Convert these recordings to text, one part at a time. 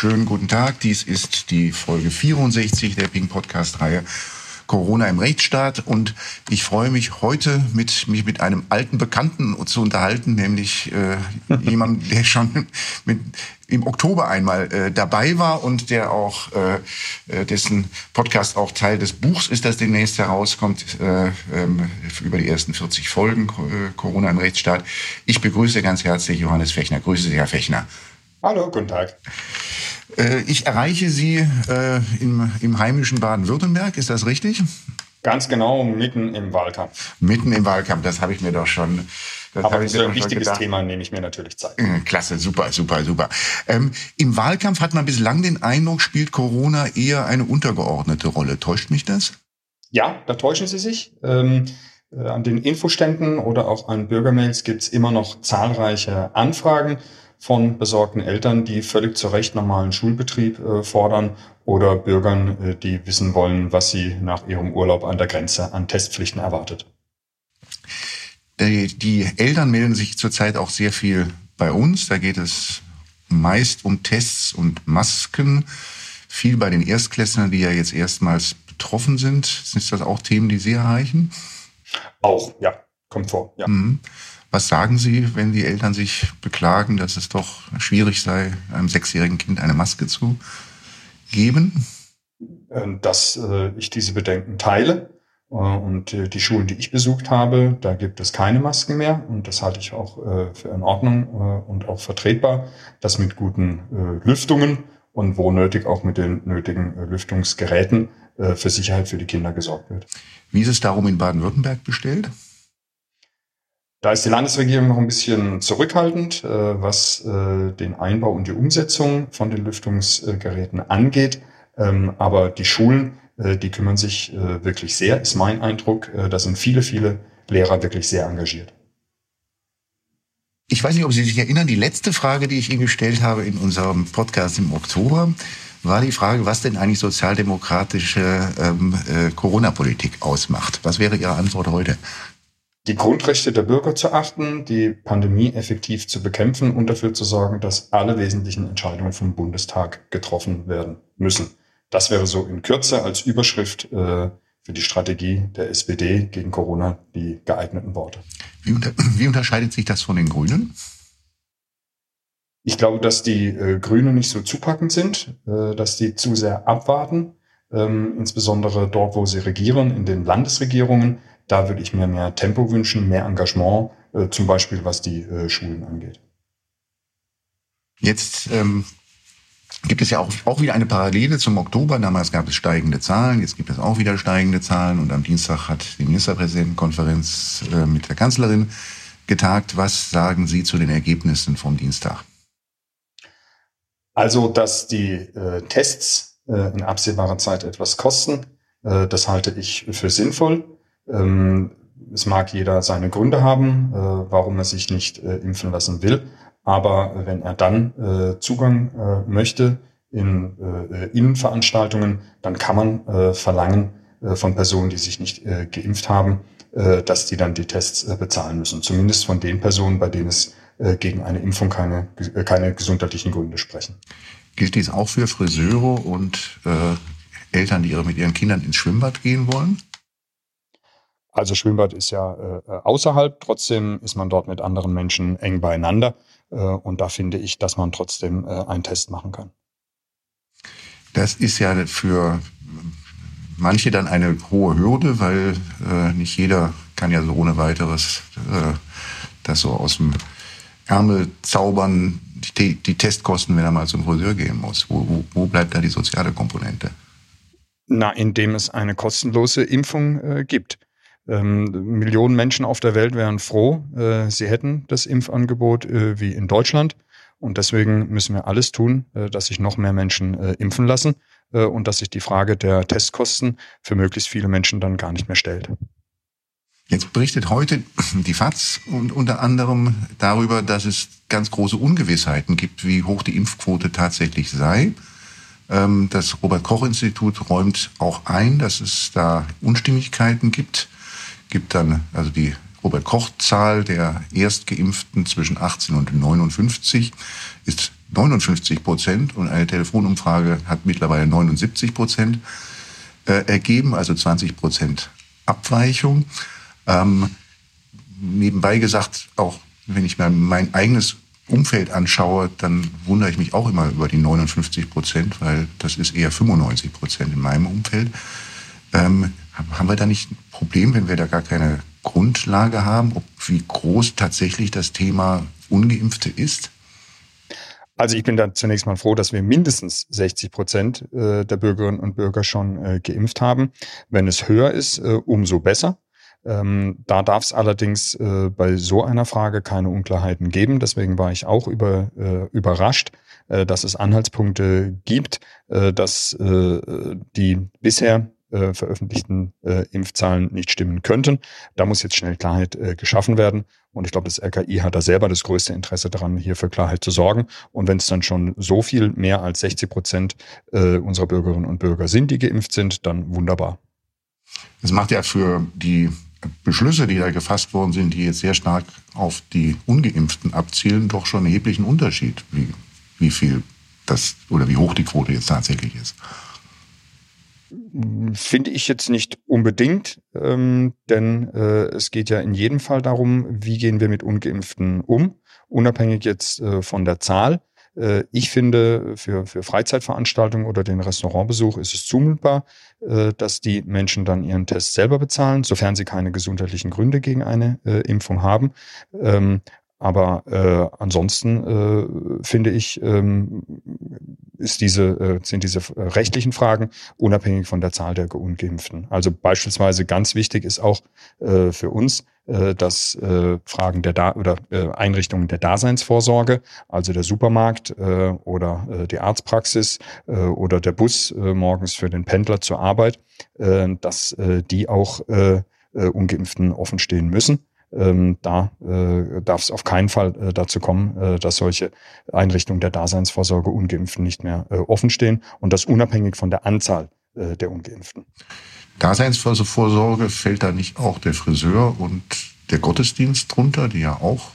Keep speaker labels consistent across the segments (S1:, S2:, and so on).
S1: Schönen guten Tag. Dies ist die Folge 64 der Pink Podcast Reihe Corona im Rechtsstaat und ich freue mich heute mit mich mit einem alten Bekannten zu unterhalten, nämlich äh, jemandem, der schon mit, im Oktober einmal äh, dabei war und der auch äh, äh dessen Podcast auch Teil des Buchs ist, das demnächst herauskommt äh, ähm, über die ersten 40 Folgen äh, Corona im Rechtsstaat. Ich begrüße ganz herzlich Johannes Fechner. Grüße Sie, Herr Fechner.
S2: Hallo, guten Tag.
S1: Äh, ich erreiche Sie äh, im, im heimischen Baden-Württemberg, ist das richtig?
S2: Ganz genau, mitten im Wahlkampf.
S1: Mitten im Wahlkampf, das habe ich mir doch schon.
S2: Das Aber das ist ein wichtiges Thema, nehme ich mir natürlich Zeit. Äh,
S1: klasse, super, super, super. Ähm, Im Wahlkampf hat man bislang den Eindruck, spielt Corona eher eine untergeordnete Rolle. Täuscht mich das?
S2: Ja, da täuschen Sie sich. Ähm, äh, an den Infoständen oder auch an Bürgermails gibt es immer noch zahlreiche Anfragen von besorgten Eltern, die völlig zu Recht normalen Schulbetrieb äh, fordern oder Bürgern, äh, die wissen wollen, was sie nach ihrem Urlaub an der Grenze an Testpflichten erwartet.
S1: Die, die Eltern melden sich zurzeit auch sehr viel bei uns. Da geht es meist um Tests und Masken. Viel bei den Erstklässlern, die ja jetzt erstmals betroffen sind. Sind das auch Themen, die Sie erreichen?
S2: Auch, ja, kommt vor. Ja. Mhm.
S1: Was sagen Sie, wenn die Eltern sich beklagen, dass es doch schwierig sei, einem sechsjährigen Kind eine Maske zu geben?
S2: Ähm, dass äh, ich diese Bedenken teile. Äh, und äh, die Schulen, die ich besucht habe, da gibt es keine Masken mehr. Und das halte ich auch für in Ordnung und auch vertretbar, dass mit guten Lüftungen und wo nötig auch mit den nötigen Lüftungsgeräten für Sicherheit für die Kinder gesorgt wird.
S1: Wie ist es darum in Baden-Württemberg bestellt?
S2: Da ist die Landesregierung noch ein bisschen zurückhaltend, äh, was äh, den Einbau und die Umsetzung von den Lüftungsgeräten angeht. Ähm, aber die Schulen, äh, die kümmern sich wirklich sehr, ist mein Eindruck. Da sind viele, viele Lehrer wirklich sehr engagiert.
S1: Ich weiß nicht, ob Sie sich erinnern, die letzte Frage, die ich Ihnen gestellt habe in unserem Podcast im Oktober, war die Frage, was denn eigentlich sozialdemokratische ähm, äh, Corona-Politik ausmacht. Was wäre Ihre Antwort heute?
S2: Die Grundrechte der Bürger zu achten, die Pandemie effektiv zu bekämpfen und dafür zu sorgen, dass alle wesentlichen Entscheidungen vom Bundestag getroffen werden müssen. Das wäre so in Kürze als Überschrift äh, für die Strategie der SPD gegen Corona die geeigneten Worte.
S1: Wie, unter, wie unterscheidet sich das von den Grünen?
S2: Ich glaube, dass die äh, Grünen nicht so zupackend sind, äh, dass die zu sehr abwarten, ähm, insbesondere dort, wo sie regieren, in den Landesregierungen. Da würde ich mir mehr Tempo wünschen, mehr Engagement, äh, zum Beispiel was die äh, Schulen angeht.
S1: Jetzt ähm, gibt es ja auch, auch wieder eine Parallele zum Oktober. Damals gab es steigende Zahlen, jetzt gibt es auch wieder steigende Zahlen und am Dienstag hat die Ministerpräsidentenkonferenz äh, mit der Kanzlerin getagt. Was sagen Sie zu den Ergebnissen vom Dienstag?
S2: Also, dass die äh, Tests äh, in absehbarer Zeit etwas kosten, äh, das halte ich für sinnvoll. Ähm, es mag jeder seine Gründe haben, äh, warum er sich nicht äh, impfen lassen will. Aber wenn er dann äh, Zugang äh, möchte in äh, Innenveranstaltungen, dann kann man verlangen von Personen, die sich nicht geimpft haben, dass die dann die Tests bezahlen müssen. Zumindest von den Personen, bei denen es gegen eine Impfung keine, keine gesundheitlichen Gründe sprechen.
S1: Gilt dies auch für Friseure und äh, Eltern, die ihre, mit ihren Kindern ins Schwimmbad gehen wollen?
S2: Also Schwimmbad ist ja äh, außerhalb, trotzdem ist man dort mit anderen Menschen eng beieinander. Äh, und da finde ich, dass man trotzdem äh, einen Test machen kann.
S1: Das ist ja für manche dann eine hohe Hürde, weil äh, nicht jeder kann ja so ohne weiteres äh, das so aus dem Ärmel zaubern, die, die Testkosten, wenn er mal zum Friseur gehen muss. Wo, wo, wo bleibt da die soziale Komponente?
S2: Na, indem es eine kostenlose Impfung äh, gibt. Ähm, Millionen Menschen auf der Welt wären froh, äh, sie hätten das Impfangebot äh, wie in Deutschland. Und deswegen müssen wir alles tun, äh, dass sich noch mehr Menschen äh, impfen lassen äh, und dass sich die Frage der Testkosten für möglichst viele Menschen dann gar nicht mehr stellt.
S1: Jetzt berichtet heute die FAZ und unter anderem darüber, dass es ganz große Ungewissheiten gibt, wie hoch die Impfquote tatsächlich sei. Ähm, das Robert Koch Institut räumt auch ein, dass es da Unstimmigkeiten gibt gibt dann also die Robert Koch-Zahl der Erstgeimpften zwischen 18 und 59 ist 59 Prozent und eine Telefonumfrage hat mittlerweile 79 Prozent äh, ergeben, also 20 Prozent Abweichung. Ähm, nebenbei gesagt, auch wenn ich mir mein eigenes Umfeld anschaue, dann wundere ich mich auch immer über die 59 Prozent, weil das ist eher 95 Prozent in meinem Umfeld. Ähm, haben wir da nicht ein Problem, wenn wir da gar keine Grundlage haben, ob, wie groß tatsächlich das Thema Ungeimpfte ist?
S2: Also ich bin da zunächst mal froh, dass wir mindestens 60 Prozent äh, der Bürgerinnen und Bürger schon äh, geimpft haben. Wenn es höher ist, äh, umso besser. Ähm, da darf es allerdings äh, bei so einer Frage keine Unklarheiten geben. Deswegen war ich auch über, äh, überrascht, äh, dass es Anhaltspunkte gibt, dass die bisher äh, veröffentlichten äh, Impfzahlen nicht stimmen könnten. Da muss jetzt schnell Klarheit äh, geschaffen werden. Und ich glaube, das RKI hat da selber das größte Interesse daran, hier für Klarheit zu sorgen. Und wenn es dann schon so viel mehr als 60 Prozent äh, unserer Bürgerinnen und Bürger sind, die geimpft sind, dann wunderbar.
S1: Das macht ja für die Beschlüsse, die da gefasst worden sind, die jetzt sehr stark auf die Ungeimpften abzielen, doch schon erheblichen Unterschied, wie, wie viel das oder wie hoch die Quote jetzt tatsächlich ist.
S2: Finde ich jetzt nicht unbedingt, ähm, denn äh, es geht ja in jedem Fall darum, wie gehen wir mit ungeimpften um, unabhängig jetzt äh, von der Zahl. Äh, ich finde, für, für Freizeitveranstaltungen oder den Restaurantbesuch ist es zumutbar, äh, dass die Menschen dann ihren Test selber bezahlen, sofern sie keine gesundheitlichen Gründe gegen eine äh, Impfung haben. Ähm, aber äh, ansonsten finde ich, ähm, ist diese, äh, sind diese rechtlichen Fragen unabhängig von der Zahl der Ungeimpften. Also beispielsweise ganz wichtig ist auch äh, für uns, äh, dass äh, Fragen der da oder äh, Einrichtungen der Daseinsvorsorge, also der Supermarkt äh, oder äh, die Arztpraxis äh, oder der Bus äh, morgens für den Pendler zur Arbeit, äh, dass äh, die auch äh, äh, Ungeimpften offen stehen müssen. Ähm, da äh, darf es auf keinen Fall äh, dazu kommen, äh, dass solche Einrichtungen der Daseinsvorsorge Ungeimpften nicht mehr äh, offen stehen und das unabhängig von der Anzahl äh, der Ungeimpften.
S1: Daseinsvorsorge fällt da nicht auch der Friseur und der Gottesdienst drunter, die ja auch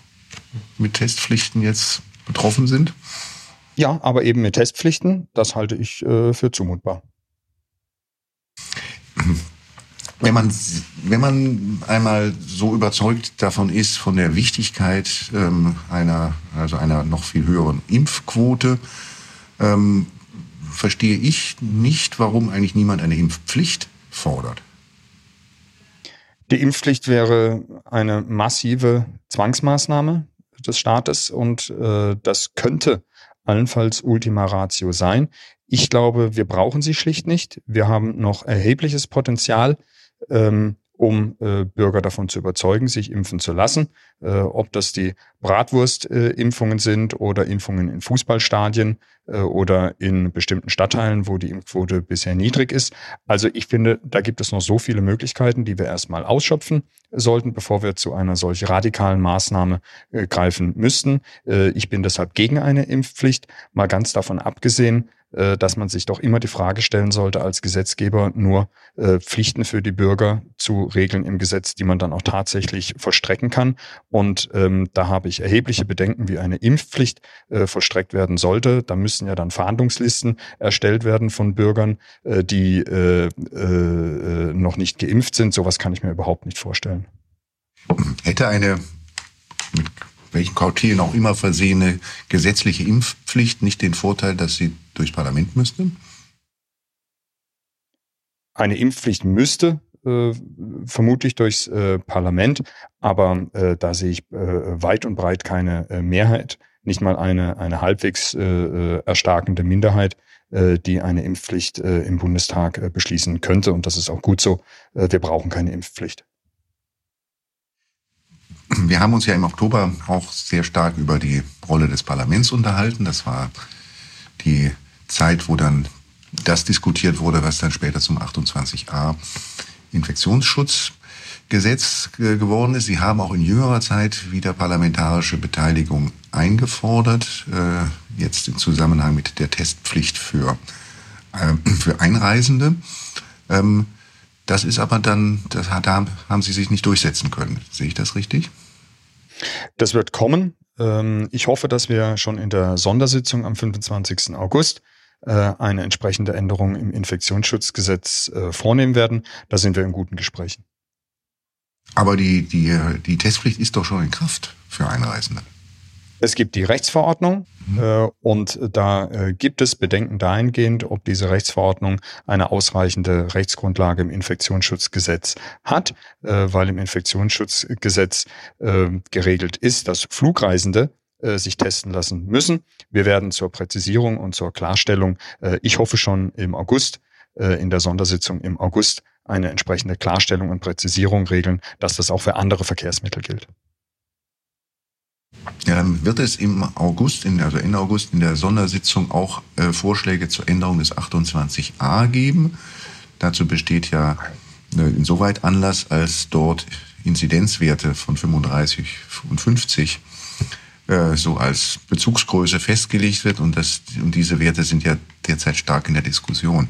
S1: mit Testpflichten jetzt betroffen sind?
S2: Ja, aber eben mit Testpflichten, das halte ich äh, für zumutbar.
S1: wenn man, wenn man einmal so überzeugt davon ist, von der Wichtigkeit ähm, einer, also einer noch viel höheren Impfquote, ähm, verstehe ich nicht, warum eigentlich niemand eine Impfpflicht fordert.
S2: Die Impfpflicht wäre eine massive Zwangsmaßnahme des Staates und äh, das könnte allenfalls Ultima Ratio sein. Ich glaube, wir brauchen sie schlicht nicht. Wir haben noch erhebliches Potenzial, ähm, um äh, Bürger davon zu überzeugen, sich impfen zu lassen. Äh, ob das die Bratwurst-Impfungen äh, sind oder Impfungen in Fußballstadien äh, oder in bestimmten Stadtteilen, wo die Impfquote bisher niedrig ist. Also ich finde, da gibt es noch so viele Möglichkeiten, die wir erstmal ausschöpfen sollten, bevor wir zu einer solch radikalen Maßnahme äh, greifen müssten. Äh, ich bin deshalb gegen eine Impfpflicht, mal ganz davon abgesehen, dass man sich doch immer die Frage stellen sollte, als Gesetzgeber nur äh, Pflichten für die Bürger zu regeln im Gesetz, die man dann auch tatsächlich vollstrecken kann. Und ähm, da habe ich erhebliche Bedenken, wie eine Impfpflicht äh, vollstreckt werden sollte. Da müssen ja dann Fahndungslisten erstellt werden von Bürgern, äh, die äh, äh, noch nicht geimpft sind. Sowas kann ich mir überhaupt nicht vorstellen.
S1: Hätte eine welchen Kautelen auch immer versehene gesetzliche Impfpflicht nicht den Vorteil, dass sie durchs Parlament müsste?
S2: Eine Impfpflicht müsste äh, vermutlich durchs äh, Parlament, aber äh, da sehe ich äh, weit und breit keine äh, Mehrheit, nicht mal eine, eine halbwegs äh, erstarkende Minderheit, die eine Impfpflicht im Bundestag beschließen könnte. Und das ist auch gut so. wir brauchen keine Impfpflicht.
S1: Wir haben uns ja im Oktober auch sehr stark über die Rolle des Parlaments unterhalten. Das war die Zeit, wo dann das diskutiert wurde, was dann später zum 28a Infektionsschutzgesetz geworden ist. Sie haben auch in jüngerer Zeit wieder parlamentarische Beteiligung eingefordert, äh, jetzt im Zusammenhang mit der Testpflicht für, äh, für Einreisende. Ähm, das ist aber dann, das, da haben Sie sich nicht durchsetzen können. Sehe ich das richtig?
S2: Das wird kommen. Ähm, ich hoffe, dass wir schon in der Sondersitzung am 25. August äh, eine entsprechende Änderung im Infektionsschutzgesetz äh, vornehmen werden. Da sind wir in guten Gesprächen.
S1: Aber die, die, die Testpflicht ist doch schon in Kraft für Einreisende.
S2: Es gibt die Rechtsverordnung mhm. äh, und da äh, gibt es Bedenken dahingehend, ob diese Rechtsverordnung eine ausreichende Rechtsgrundlage im Infektionsschutzgesetz hat, äh, weil im Infektionsschutzgesetz äh, geregelt ist, dass Flugreisende äh, sich testen lassen müssen. Wir werden zur Präzisierung und zur Klarstellung, äh, ich hoffe schon im August, in der Sondersitzung im August, eine entsprechende Klarstellung und Präzisierung regeln, dass das auch für andere Verkehrsmittel gilt.
S1: Wird es im August, in, also Ende August in der Sondersitzung auch äh, Vorschläge zur Änderung des 28a geben. Dazu besteht ja äh, insoweit Anlass, als dort Inzidenzwerte von 35 und 50 äh, so als Bezugsgröße festgelegt wird und, das, und diese Werte sind ja derzeit stark in der Diskussion.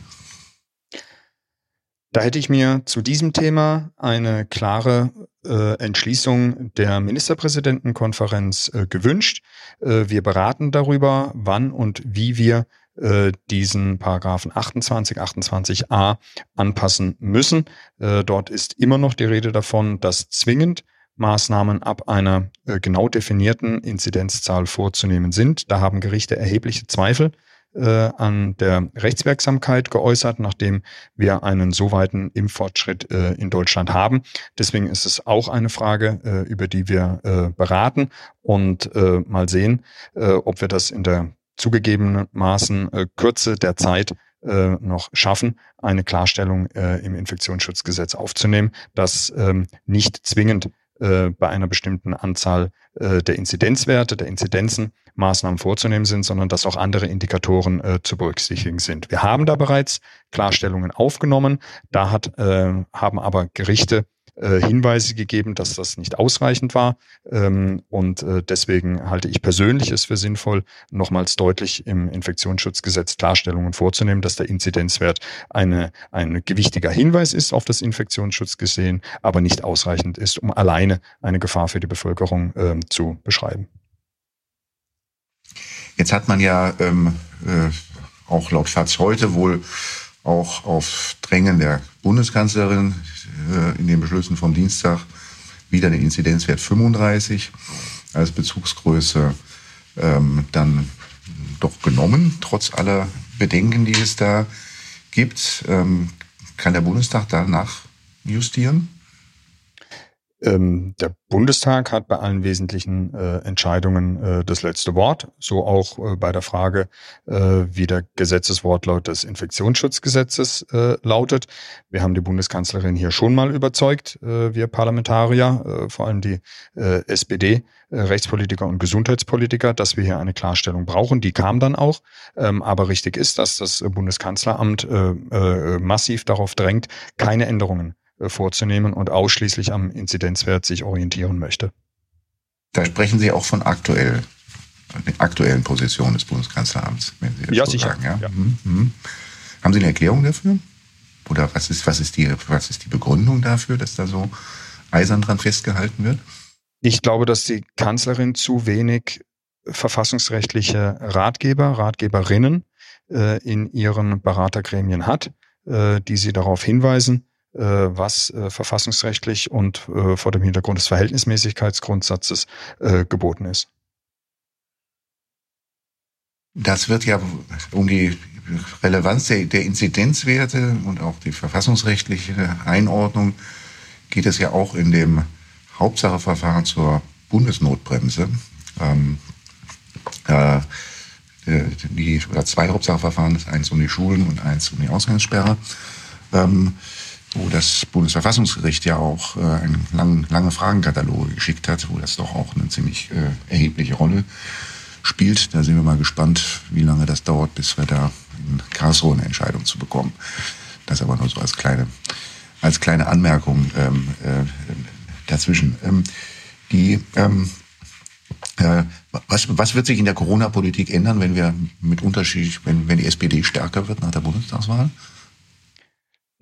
S2: Da hätte ich mir zu diesem Thema eine klare äh, Entschließung der Ministerpräsidentenkonferenz äh, gewünscht. Äh, wir beraten darüber, wann und wie wir äh, diesen Paragraphen 28, 28a anpassen müssen. Äh, dort ist immer noch die Rede davon, dass zwingend Maßnahmen ab einer äh, genau definierten Inzidenzzahl vorzunehmen sind. Da haben Gerichte erhebliche Zweifel äh, an der Rechtswirksamkeit geäußert, nachdem wir einen so weiten Impffortschritt äh, in Deutschland haben. Deswegen ist es auch eine Frage, äh, über die wir äh, beraten und äh, mal sehen, äh, ob wir das in der zugegebenermaßen Kürze der Zeit noch schaffen, eine Klarstellung im Infektionsschutzgesetz aufzunehmen, dass ähm, nicht zwingend bei einer bestimmten Anzahl der Inzidenzwerte, der Inzidenzen Maßnahmen vorzunehmen sind, sondern dass auch andere Indikatoren äh, zu berücksichtigen sind. Wir haben da bereits Klarstellungen aufgenommen. Da hat, äh, haben aber Gerichte äh, Hinweise gegeben, dass das nicht ausreichend war. Ähm, und äh, deswegen halte ich persönlich es für sinnvoll, nochmals deutlich im Infektionsschutzgesetz Klarstellungen vorzunehmen, dass der Inzidenzwert eine, ein gewichtiger Hinweis ist auf das Infektionsschutzgesehen, aber nicht ausreichend ist, um alleine eine Gefahr für die Bevölkerung äh, zu beschreiben.
S1: Jetzt hat man ja ähm, äh, auch laut FAZ heute wohl auch auf Drängen der Bundeskanzlerin äh, in den Beschlüssen vom Dienstag wieder den Inzidenzwert 35 als Bezugsgröße ähm, dann doch genommen, trotz aller Bedenken, die es da gibt. Ähm, kann der Bundestag danach justieren?
S2: Ähm, der Bundestag hat bei allen wesentlichen äh, Entscheidungen äh, das letzte Wort, so auch äh, bei der Frage, äh, wie der Gesetzeswortlaut des Infektionsschutzgesetzes äh, lautet. Wir haben die Bundeskanzlerin hier schon mal überzeugt, äh, wir Parlamentarier, vor allem die SPD, Rechtspolitiker und Gesundheitspolitiker, dass wir hier eine Klarstellung brauchen. Die kam dann auch. Ähm, aber richtig ist, dass das Bundeskanzleramt massiv darauf drängt, keine Änderungen vorzunehmen und ausschließlich am Inzidenzwert sich orientieren möchte.
S1: Da sprechen Sie auch von aktuell, aktuellen Positionen des Bundeskanzleramts,
S2: wenn Sie das ja, so sicher. sagen. Ja? ja.
S1: Mhm. mhm. Haben Sie eine Erklärung dafür? Oder was ist, was, ist die, was ist die Begründung dafür, dass da so eisern dran festgehalten wird?
S2: Ich glaube, dass die Kanzlerin zu wenig verfassungsrechtliche Ratgeber, Ratgeberinnen äh, in ihren Beratergremien hat, äh, die sie darauf hinweisen, äh, was äh, verfassungsrechtlich und äh, vor dem Hintergrund des Verhältnismäßigkeitsgrundsatzes geboten ist.
S1: Das wird ja um die Relevanz der, der Inzidenzwerte und auch die verfassungsrechtliche Einordnung geht es ja auch in dem Hauptsacheverfahren zur Bundesnotbremse. Ähm, äh, die, oder zwei Hauptsacheverfahren, eins um die Schulen und eins um die Ausgangssperre. Ähm, wo das Bundesverfassungsgericht ja auch äh, einen langen, lange Fragenkataloge geschickt hat, wo das doch auch eine ziemlich äh, erhebliche Rolle spielt. Da sind wir mal gespannt, wie lange das dauert, bis wir da in Karlsruhe eine Entscheidung zu bekommen. Das aber nur so als kleine, als kleine Anmerkung ähm, äh, dazwischen. Ähm, die, ähm, äh, was, was wird sich in der Corona-Politik ändern, wenn wir mit Unterschied, wenn, wenn die SPD stärker wird nach der Bundestagswahl?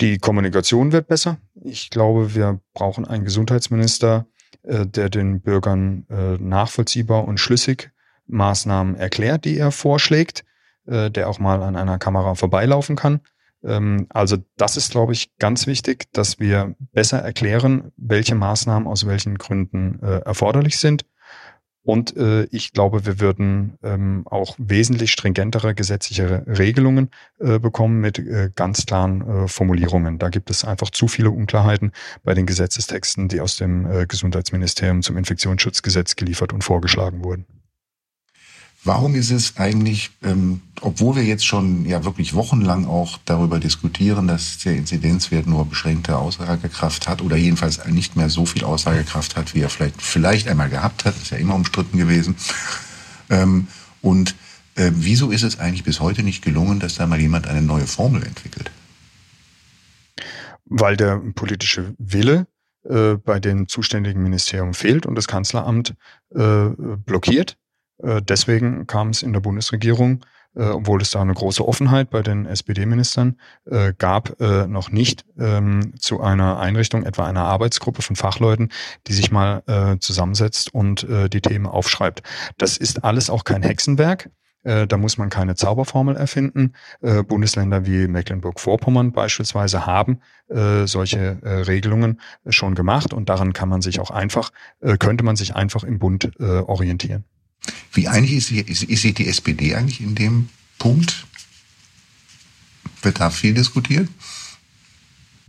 S2: Die Kommunikation wird besser. Ich glaube, wir brauchen einen Gesundheitsminister, äh, der den Bürgern äh, nachvollziehbar und schlüssig Maßnahmen erklärt, die er vorschlägt, äh, der auch mal an einer Kamera vorbeilaufen kann. Ähm, also das ist, glaube ich, ganz wichtig, dass wir besser erklären, welche Maßnahmen aus welchen Gründen erforderlich sind und äh, ich glaube, wir würden ähm, auch wesentlich stringentere gesetzliche Regelungen äh, bekommen mit äh, ganz klaren äh, Formulierungen. Da gibt es einfach zu viele Unklarheiten bei den Gesetzestexten, die aus dem äh, Gesundheitsministerium zum Infektionsschutzgesetz geliefert und vorgeschlagen wurden.
S1: Warum ist es eigentlich, ähm, obwohl wir jetzt schon ja wirklich wochenlang auch darüber diskutieren, dass der Inzidenzwert nur beschränkte Aussagekraft hat oder jedenfalls nicht mehr so viel Aussagekraft hat, wie er vielleicht, vielleicht einmal gehabt hat, ist ja immer umstritten gewesen. Ähm, und äh, wieso ist es eigentlich bis heute nicht gelungen, dass da mal jemand eine neue Formel entwickelt?
S2: Weil der politische Wille äh, bei den zuständigen Ministerien fehlt und das Kanzleramt äh, blockiert. Äh, deswegen kam es in der Bundesregierung, äh, obwohl es da eine große Offenheit bei den SPD-Ministern äh, gab, noch nicht ähm, zu einer Einrichtung, etwa einer Arbeitsgruppe von Fachleuten, die sich mal zusammensetzt und die Themen aufschreibt. Das ist alles auch kein Hexenwerk. Da muss man keine Zauberformel erfinden. Bundesländer wie Mecklenburg-Vorpommern beispielsweise haben solche Regelungen schon gemacht und daran kann man sich auch einfach, könnte man sich einfach im Bund orientieren.
S1: Wie einig ist, ist, ist sich die SPD eigentlich in dem Punkt? Wird da viel diskutiert?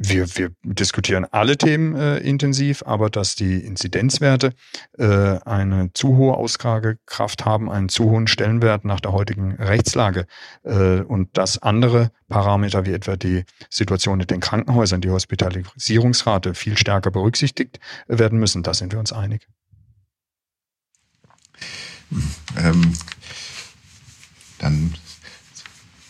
S2: Wir, wir diskutieren alle Themen äh, intensiv, aber dass die Inzidenzwerte äh, eine zu hohe Aussagekraft haben, einen zu hohen Stellenwert nach der heutigen Rechtslage äh, und dass andere Parameter wie etwa die Situation in den Krankenhäusern, die Hospitalisierungsrate viel stärker berücksichtigt werden müssen, da sind wir uns einig.
S1: Ähm, dann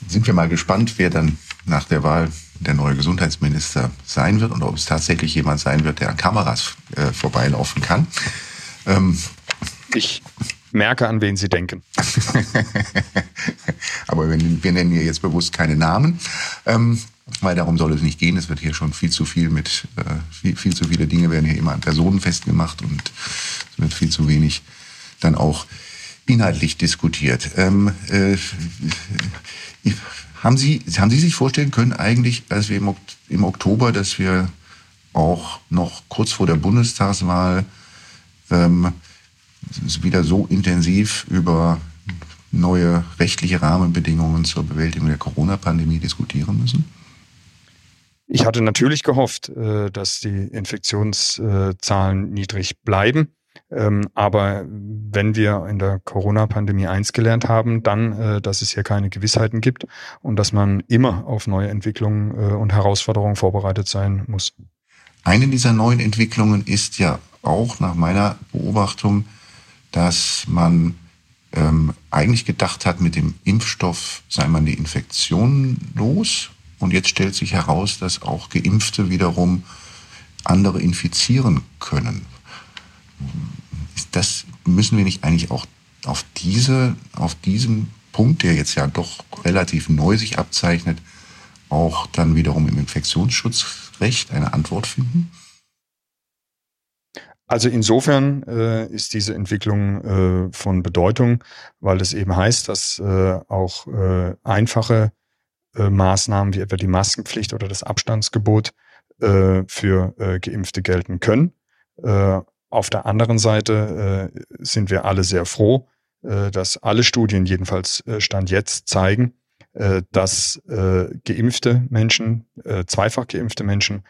S1: sind wir mal gespannt, wer dann nach der Wahl der neue Gesundheitsminister sein wird und ob es tatsächlich jemand sein wird, der an Kameras äh, vorbeilaufen kann.
S2: Ähm, ich merke, an wen Sie denken.
S1: Aber wir, wir, nennen hier jetzt bewusst keine Namen, ähm, weil darum soll es nicht gehen. Es wird hier schon viel zu viel mit, äh, viel, viel zu viele Dinge werden hier immer an Personen festgemacht und es wird viel zu wenig dann auch inhaltlich diskutiert. Ähm, äh, haben, Sie, haben Sie sich vorstellen können eigentlich, als wir im, Oktober, dass wir auch noch kurz vor der Bundestagswahl ähm, wieder so intensiv über neue rechtliche Rahmenbedingungen zur Bewältigung der Corona-Pandemie diskutieren müssen?
S2: Ich hatte natürlich gehofft, äh, dass die Infektionszahlen niedrig bleiben. Ähm, aber wenn wir in der Corona-Pandemie eins gelernt haben, dann, äh, dass es hier keine Gewissheiten gibt und dass man immer auf neue Entwicklungen äh, und Herausforderungen vorbereitet sein muss.
S1: Eine dieser neuen Entwicklungen ist ja auch nach meiner Beobachtung, dass man ähm, eigentlich gedacht hat, mit dem Impfstoff sei man die Infektion los. Und jetzt stellt sich heraus, dass auch Geimpfte wiederum andere infizieren können das müssen wir nicht eigentlich auch auf diese, auf diesen Punkt, der jetzt ja doch relativ neu sich abzeichnet, auch dann wiederum im Infektionsschutzrecht eine Antwort finden?
S2: Also insofern äh, ist diese Entwicklung äh, von Bedeutung, weil es eben heißt, dass äh, auch äh, einfache äh, Maßnahmen wie etwa die Maskenpflicht oder das Abstandsgebot äh, für Geimpfte gelten können. Auf der anderen Seite äh, sind wir alle sehr froh, äh, dass alle Studien jedenfalls äh, Stand jetzt zeigen, äh, dass äh, geimpfte Menschen, äh, zweifach geimpfte Menschen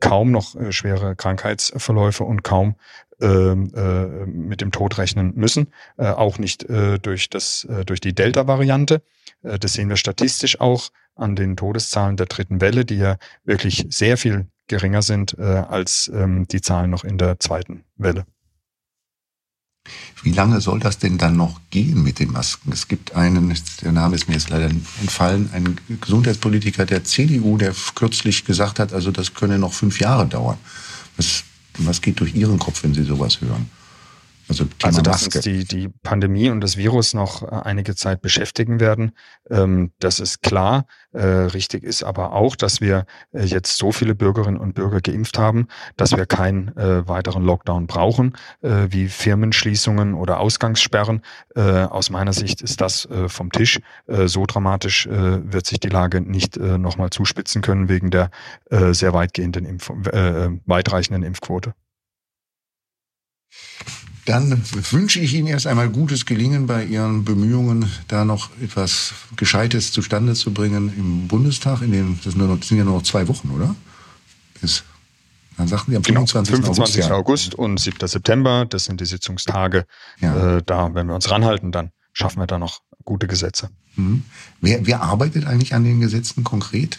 S2: kaum noch schwere Krankheitsverläufe und kaum ähm, äh, mit dem Tod rechnen müssen, auch nicht durch, das, durch die Delta-Variante. Das sehen wir statistisch auch an den Todeszahlen der dritten Welle, die ja wirklich sehr viel geringer sind äh, als ähm, die Zahlen noch in der zweiten Welle.
S1: Wie lange soll das denn dann noch gehen mit den Masken? Es gibt einen, der Name ist mir jetzt leider entfallen, einen Gesundheitspolitiker der CDU, der kürzlich gesagt hat, also das könne noch fünf Jahre dauern. Was, was geht durch Ihren Kopf, wenn Sie sowas hören?
S2: Also, Thema also dass uns die, die Pandemie und das Virus noch äh, einige Zeit beschäftigen werden, ähm, das ist klar. Äh, richtig ist aber auch, dass wir äh, jetzt so viele Bürgerinnen und Bürger geimpft haben, dass wir keinen äh, weiteren Lockdown brauchen, äh, wie Firmenschließungen oder Ausgangssperren. Äh, aus meiner Sicht ist das vom Tisch. So dramatisch wird sich die Lage nicht nochmal zuspitzen können wegen der sehr weitgehenden Impf weitreichenden Impfquote.
S1: Dann wünsche ich Ihnen erst einmal gutes Gelingen bei Ihren Bemühungen, da noch etwas Gescheites zustande zu bringen im Bundestag. In den, das sind ja nur noch zwei Wochen, oder? Bis,
S2: dann sagten Sie am 25. Genau, 25. August, August und 7. September, das sind die Sitzungstage. Ja. Äh, da, wenn wir uns ranhalten, dann schaffen wir da noch gute Gesetze.
S1: Mhm. Wer, wer arbeitet eigentlich an den Gesetzen konkret?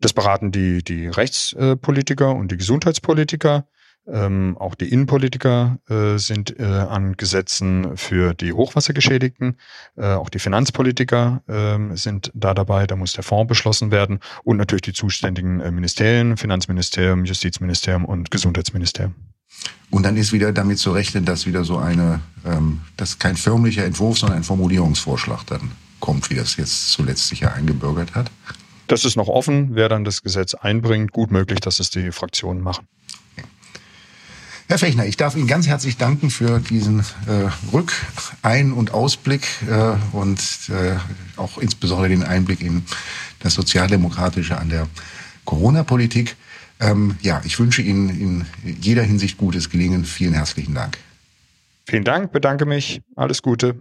S2: Das beraten die, die Rechtspolitiker und die Gesundheitspolitiker. Ähm, auch die Innenpolitiker äh, sind äh, an Gesetzen für die Hochwassergeschädigten. Äh, auch die Finanzpolitiker äh, sind da dabei. Da muss der Fonds beschlossen werden. Und natürlich die zuständigen äh, Ministerien, Finanzministerium, Justizministerium und Gesundheitsministerium.
S1: Und dann ist wieder damit zu rechnen, dass wieder so eine, ähm, dass kein förmlicher Entwurf, sondern ein Formulierungsvorschlag dann kommt, wie das jetzt zuletzt sich ja eingebürgert hat.
S2: Das ist noch offen, wer dann das Gesetz einbringt. Gut möglich, dass es die Fraktionen machen.
S1: Herr Fechner, ich darf Ihnen ganz herzlich danken für diesen äh, Rückein- und Ausblick äh, und äh, auch insbesondere den Einblick in das Sozialdemokratische an der Corona-Politik. Ähm, ja, ich wünsche Ihnen in jeder Hinsicht gutes Gelingen. Vielen herzlichen Dank.
S2: Vielen Dank, bedanke mich. Alles Gute.